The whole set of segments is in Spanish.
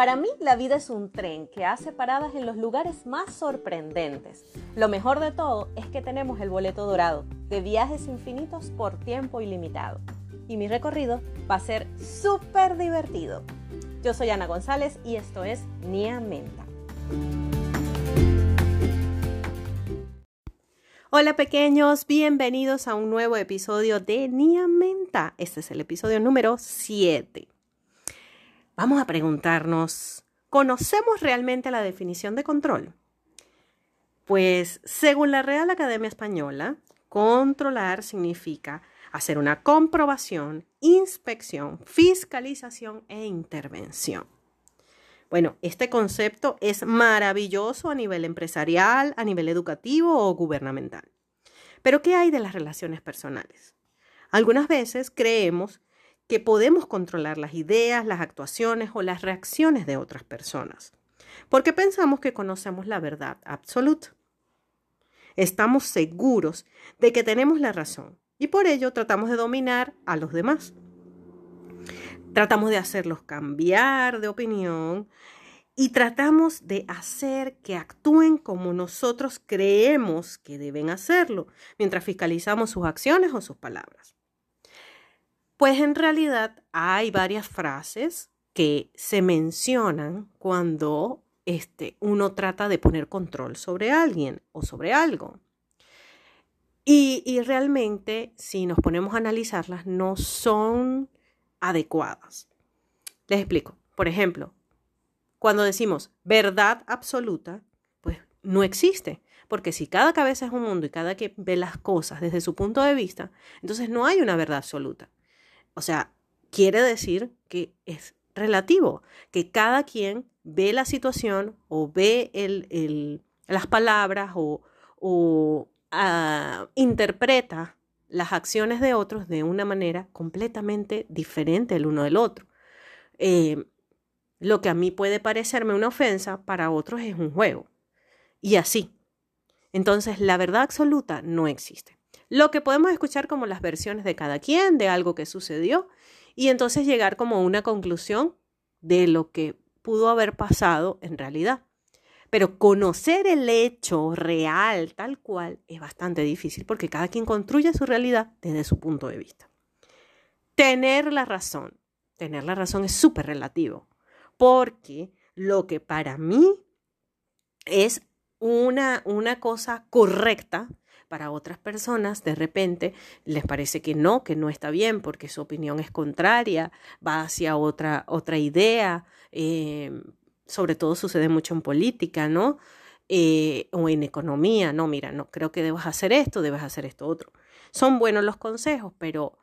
Para mí la vida es un tren que hace paradas en los lugares más sorprendentes. Lo mejor de todo es que tenemos el boleto dorado de viajes infinitos por tiempo ilimitado. Y mi recorrido va a ser súper divertido. Yo soy Ana González y esto es Nia Menta. Hola pequeños, bienvenidos a un nuevo episodio de Nia Menta. Este es el episodio número 7. Vamos a preguntarnos, ¿conocemos realmente la definición de control? Pues según la Real Academia Española, controlar significa hacer una comprobación, inspección, fiscalización e intervención. Bueno, este concepto es maravilloso a nivel empresarial, a nivel educativo o gubernamental. Pero ¿qué hay de las relaciones personales? Algunas veces creemos que podemos controlar las ideas, las actuaciones o las reacciones de otras personas, porque pensamos que conocemos la verdad absoluta. Estamos seguros de que tenemos la razón y por ello tratamos de dominar a los demás. Tratamos de hacerlos cambiar de opinión y tratamos de hacer que actúen como nosotros creemos que deben hacerlo, mientras fiscalizamos sus acciones o sus palabras. Pues en realidad hay varias frases que se mencionan cuando este, uno trata de poner control sobre alguien o sobre algo. Y, y realmente, si nos ponemos a analizarlas, no son adecuadas. Les explico. Por ejemplo, cuando decimos verdad absoluta, pues no existe. Porque si cada cabeza es un mundo y cada quien ve las cosas desde su punto de vista, entonces no hay una verdad absoluta. O sea, quiere decir que es relativo, que cada quien ve la situación o ve el, las palabras o, o ah, interpreta las acciones de otros de una manera completamente diferente el uno del otro. Eh, lo que a mí puede parecerme una ofensa, para otros es un juego. Y así. Entonces, la verdad absoluta no existe. Lo que podemos escuchar como las versiones de cada quien, de algo que sucedió, y entonces llegar como a una conclusión de lo que pudo haber pasado en realidad. Pero conocer el hecho real tal cual es bastante difícil porque cada quien construye su realidad desde su punto de vista. Tener la razón. Tener la razón es súper relativo porque lo que para mí es una, una cosa correcta, para otras personas de repente les parece que no, que no está bien porque su opinión es contraria, va hacia otra, otra idea, eh, sobre todo sucede mucho en política, ¿no? Eh, o en economía, no, mira, no, creo que debes hacer esto, debes hacer esto otro. Son buenos los consejos, pero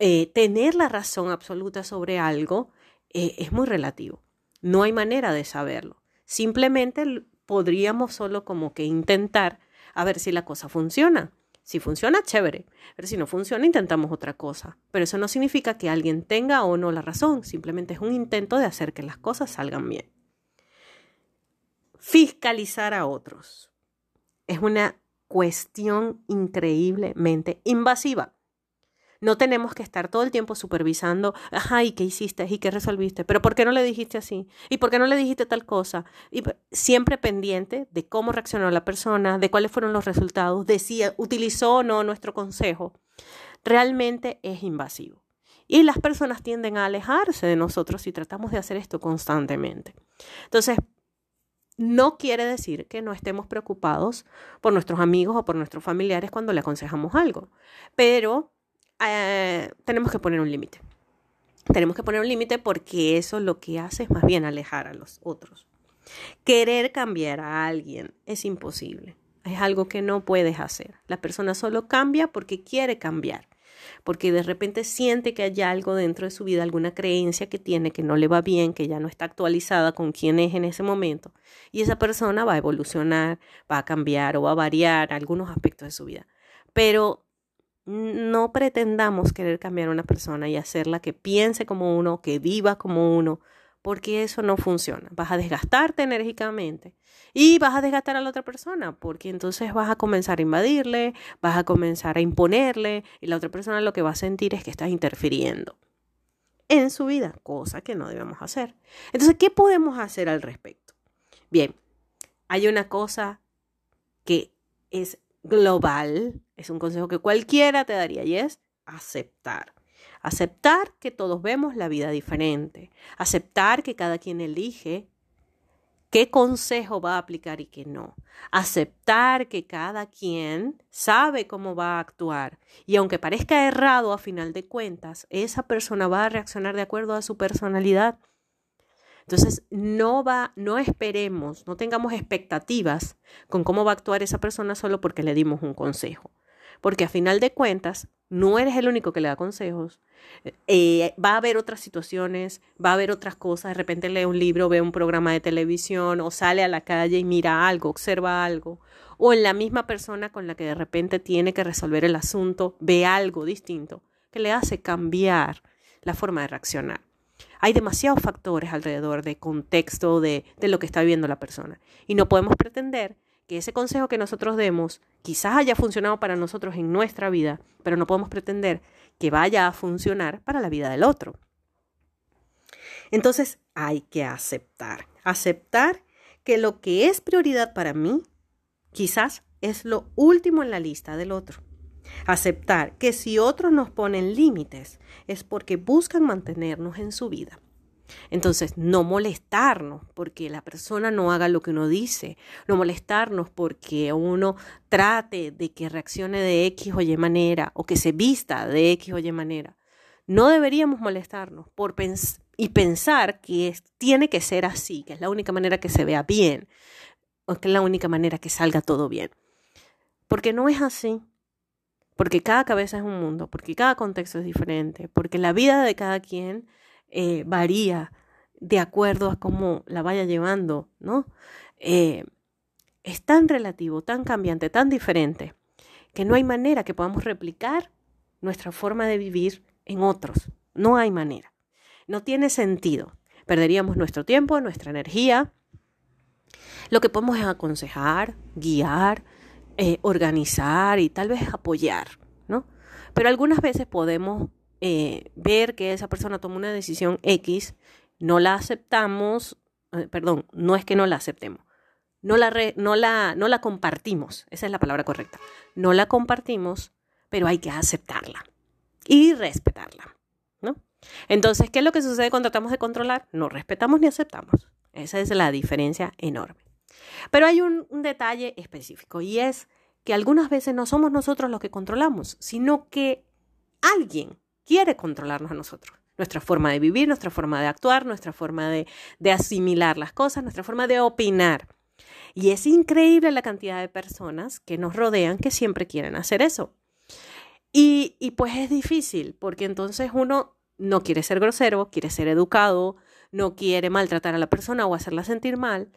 eh, tener la razón absoluta sobre algo eh, es muy relativo. No hay manera de saberlo. Simplemente podríamos solo como que intentar a ver si la cosa funciona. Si funciona, chévere. Pero si no funciona, intentamos otra cosa. Pero eso no significa que alguien tenga o no la razón. Simplemente es un intento de hacer que las cosas salgan bien fiscalizar a otros. Es una cuestión increíblemente invasiva. No tenemos que estar todo el tiempo supervisando, ajá, ¿y qué hiciste? ¿Y qué resolviste? ¿Pero por qué no le dijiste así? ¿Y por qué no le dijiste tal cosa? Y siempre pendiente de cómo reaccionó la persona, de cuáles fueron los resultados, de si utilizó o no nuestro consejo. Realmente es invasivo. Y las personas tienden a alejarse de nosotros si tratamos de hacer esto constantemente. Entonces, no quiere decir que no estemos preocupados por nuestros amigos o por nuestros familiares cuando le aconsejamos algo, pero eh, tenemos que poner un límite. Tenemos que poner un límite porque eso lo que hace es más bien alejar a los otros. Querer cambiar a alguien es imposible. Es algo que no puedes hacer. La persona solo cambia porque quiere cambiar porque de repente siente que hay algo dentro de su vida, alguna creencia que tiene que no le va bien, que ya no está actualizada con quién es en ese momento, y esa persona va a evolucionar, va a cambiar o va a variar algunos aspectos de su vida. Pero no pretendamos querer cambiar a una persona y hacerla que piense como uno, que viva como uno, porque eso no funciona. Vas a desgastarte enérgicamente y vas a desgastar a la otra persona, porque entonces vas a comenzar a invadirle, vas a comenzar a imponerle y la otra persona lo que va a sentir es que estás interfiriendo. en su vida, cosa que no debemos hacer. Entonces, ¿qué podemos hacer al respecto? Bien, hay una cosa que es global, es un consejo que cualquiera te daría y es aceptar. Aceptar que todos vemos la vida diferente. Aceptar que cada quien elige qué consejo va a aplicar y qué no. Aceptar que cada quien sabe cómo va a actuar. Y aunque parezca errado a final de cuentas, esa persona va a reaccionar de acuerdo a su personalidad. Entonces, no va, no esperemos, no tengamos expectativas con cómo va a actuar esa persona solo porque le dimos un consejo. Porque a final de cuentas, no eres el único que le da consejos. Eh, va a haber otras situaciones, va a haber otras cosas. De repente lee un libro, ve un programa de televisión o sale a la calle y mira algo, observa algo. O en la misma persona con la que de repente tiene que resolver el asunto, ve algo distinto que le hace cambiar la forma de reaccionar. Hay demasiados factores alrededor de contexto de, de lo que está viviendo la persona. Y no podemos pretender que ese consejo que nosotros demos quizás haya funcionado para nosotros en nuestra vida, pero no podemos pretender que vaya a funcionar para la vida del otro. Entonces hay que aceptar, aceptar que lo que es prioridad para mí quizás es lo último en la lista del otro. Aceptar que si otros nos ponen límites es porque buscan mantenernos en su vida. Entonces, no molestarnos porque la persona no haga lo que uno dice, no molestarnos porque uno trate de que reaccione de X o Y manera o que se vista de X o Y manera. No deberíamos molestarnos por y pensar que tiene que ser así, que es la única manera que se vea bien o que es la única manera que salga todo bien. Porque no es así. Porque cada cabeza es un mundo, porque cada contexto es diferente, porque la vida de cada quien eh, varía de acuerdo a cómo la vaya llevando, ¿no? Eh, es tan relativo, tan cambiante, tan diferente, que no hay manera que podamos replicar nuestra forma de vivir en otros. No hay manera. No tiene sentido. Perderíamos nuestro tiempo, nuestra energía. Lo que podemos es aconsejar, guiar, eh, organizar y tal vez apoyar, ¿no? Pero algunas veces podemos eh, ver que esa persona tomó una decisión X, no la aceptamos, eh, perdón, no es que no la aceptemos, no la, no, la, no la compartimos, esa es la palabra correcta, no la compartimos, pero hay que aceptarla y respetarla, ¿no? Entonces, ¿qué es lo que sucede cuando tratamos de controlar? No respetamos ni aceptamos. Esa es la diferencia enorme. Pero hay un detalle específico y es que algunas veces no somos nosotros los que controlamos, sino que alguien quiere controlarnos a nosotros. Nuestra forma de vivir, nuestra forma de actuar, nuestra forma de, asimilar las cosas, nuestra forma de opinar. Y es increíble la cantidad de personas que nos rodean que siempre quieren hacer eso. Y, pues es difícil, porque entonces uno no quiere ser grosero, quiere ser educado, no quiere maltratar a la persona o hacerla sentir mal,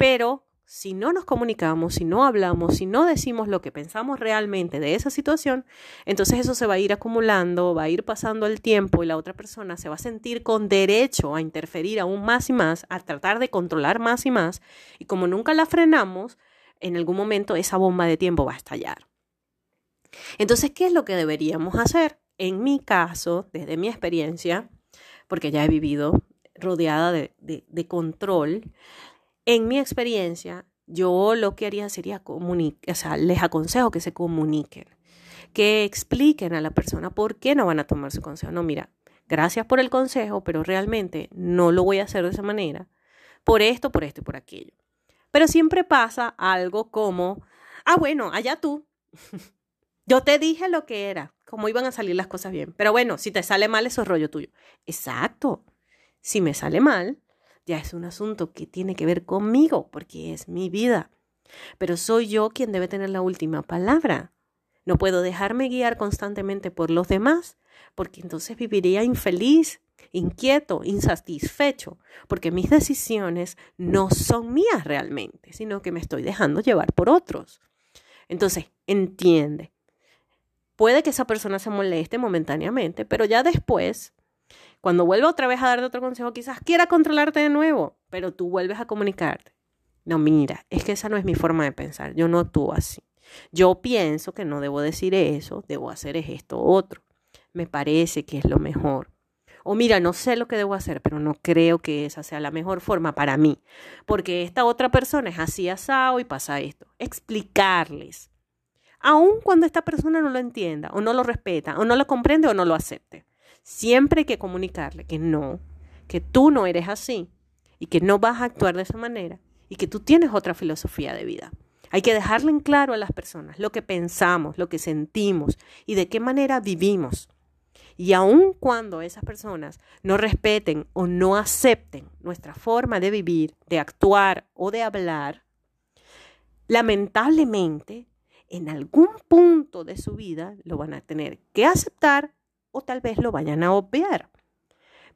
pero si no nos comunicamos, si no hablamos, si no decimos lo que pensamos realmente de esa situación, entonces eso se va a ir acumulando, va a ir pasando el tiempo y la otra persona se va a sentir con derecho a interferir aún más y más, a tratar de controlar más y más, y como nunca la frenamos, en algún momento esa bomba de tiempo va a estallar. Entonces, ¿qué es lo que deberíamos hacer? En mi caso, desde mi experiencia, porque ya he vivido rodeada de, de control, en mi experiencia, yo lo que haría sería comunicar, o sea, les aconsejo que se comuniquen, que expliquen a la persona por qué no van a tomar su consejo. No, mira, gracias por el consejo, pero realmente no lo voy a hacer de esa manera, por esto, por esto y por aquello. Pero siempre pasa algo como, ah, bueno, allá tú. Yo te dije lo que era, cómo iban a salir las cosas bien. Pero bueno, si te sale mal, eso es rollo tuyo. Exacto. Si me sale mal, ya es un asunto que tiene que ver conmigo, porque es mi vida. Pero soy yo quien debe tener la última palabra. No puedo dejarme guiar constantemente por los demás, porque entonces viviría infeliz, inquieto, insatisfecho, porque mis decisiones no son mías realmente, sino que me estoy dejando llevar por otros. Entonces, entiende. Puede que esa persona se moleste momentáneamente, pero ya después cuando vuelva otra vez a darte otro consejo, quizás quiera controlarte de nuevo, pero tú vuelves a comunicarte. No, mira, es que esa no es mi forma de pensar. Yo no actúo así. Yo pienso que no debo decir eso, debo hacer esto otro. Me parece que es lo mejor. O mira, no sé lo que debo hacer, pero no creo que esa sea la mejor forma para mí, porque esta otra persona es así asado y pasa esto. Explicarles. Aun cuando esta persona no lo entienda, o no lo respeta, o no lo comprende, o no lo acepte. Siempre hay que comunicarle que no, que tú no eres así y que no vas a actuar de esa manera y que tú tienes otra filosofía de vida. Hay que dejarle en claro a las personas lo que pensamos, lo que sentimos y de qué manera vivimos. Y aun cuando esas personas no respeten o no acepten nuestra forma de vivir, de actuar o de hablar, lamentablemente en algún punto de su vida lo van a tener que aceptar o tal vez lo vayan a obviar.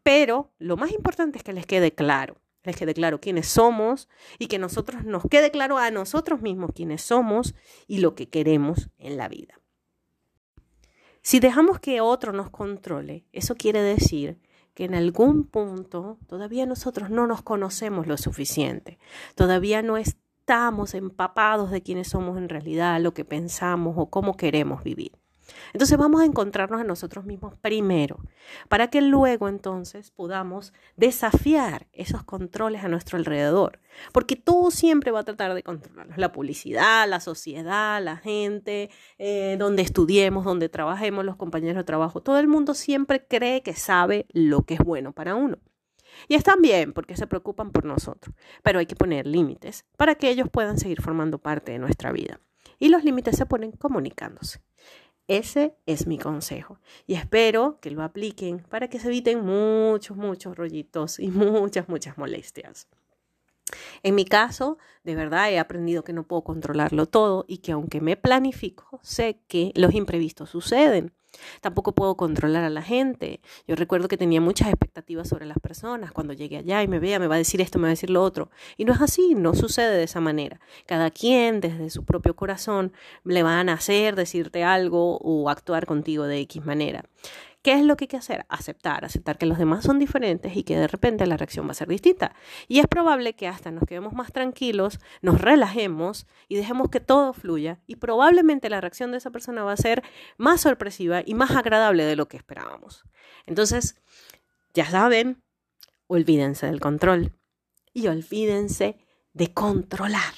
Pero lo más importante es que les quede claro, les quede claro quiénes somos y que nosotros nos quede claro a nosotros mismos quiénes somos y lo que queremos en la vida. Si dejamos que otro nos controle, eso quiere decir que en algún punto todavía nosotros no nos conocemos lo suficiente, todavía no estamos empapados de quiénes somos en realidad, lo que pensamos o cómo queremos vivir. Entonces vamos a encontrarnos a nosotros mismos primero, para que luego entonces podamos desafiar esos controles a nuestro alrededor, porque todo siempre va a tratar de controlarnos, la publicidad, la sociedad, la gente, eh, donde estudiemos, donde trabajemos, los compañeros de trabajo, todo el mundo siempre cree que sabe lo que es bueno para uno. Y están bien porque se preocupan por nosotros, pero hay que poner límites para que ellos puedan seguir formando parte de nuestra vida. Y los límites se ponen comunicándose. Ese es mi consejo y espero que lo apliquen para que se eviten muchos, muchos rollitos y muchas, muchas molestias. En mi caso, de verdad he aprendido que no puedo controlarlo todo y que aunque me planifico, sé que los imprevistos suceden. Tampoco puedo controlar a la gente. Yo recuerdo que tenía muchas expectativas sobre las personas. Cuando llegue allá y me vea, me va a decir esto, me va a decir lo otro. Y no es así, no sucede de esa manera. Cada quien desde su propio corazón le van a hacer, decirte algo o actuar contigo de X manera. ¿Qué es lo que hay que hacer? Aceptar, aceptar que los demás son diferentes y que de repente la reacción va a ser distinta. Y es probable que hasta nos quedemos más tranquilos, nos relajemos y dejemos que todo fluya y probablemente la reacción de esa persona va a ser más sorpresiva y más agradable de lo que esperábamos. Entonces, ya saben, olvídense del control y olvídense de controlar.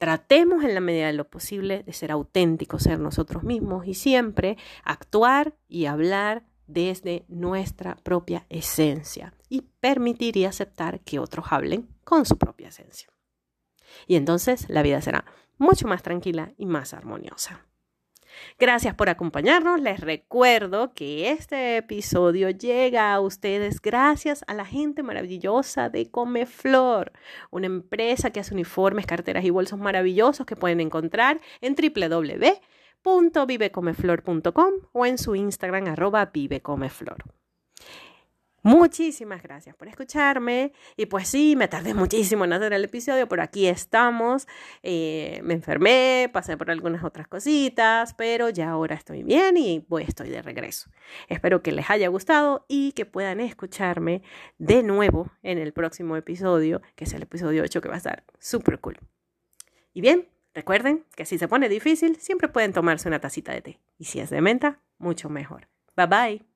Tratemos en la medida de lo posible de ser auténticos, ser nosotros mismos y siempre actuar y hablar desde nuestra propia esencia y permitir y aceptar que otros hablen con su propia esencia. Y entonces la vida será mucho más tranquila y más armoniosa. Gracias por acompañarnos. Les recuerdo que este episodio llega a ustedes gracias a la gente maravillosa de Comeflor, una empresa que hace uniformes, carteras y bolsos maravillosos que pueden encontrar en www.vivecomeflor.com o en su Instagram arroba vivecomeflor. Muchísimas gracias por escucharme. Y pues sí, me tardé muchísimo en hacer el episodio, pero aquí estamos. Eh, me enfermé, pasé por algunas otras cositas, pero ya ahora estoy bien y pues estoy de regreso. Espero que les haya gustado y que puedan escucharme de nuevo en el próximo episodio, que es el episodio 8, que va a estar súper cool. Y bien, recuerden que si se pone difícil, siempre pueden tomarse una tacita de té. Y si es de menta, mucho mejor. Bye bye.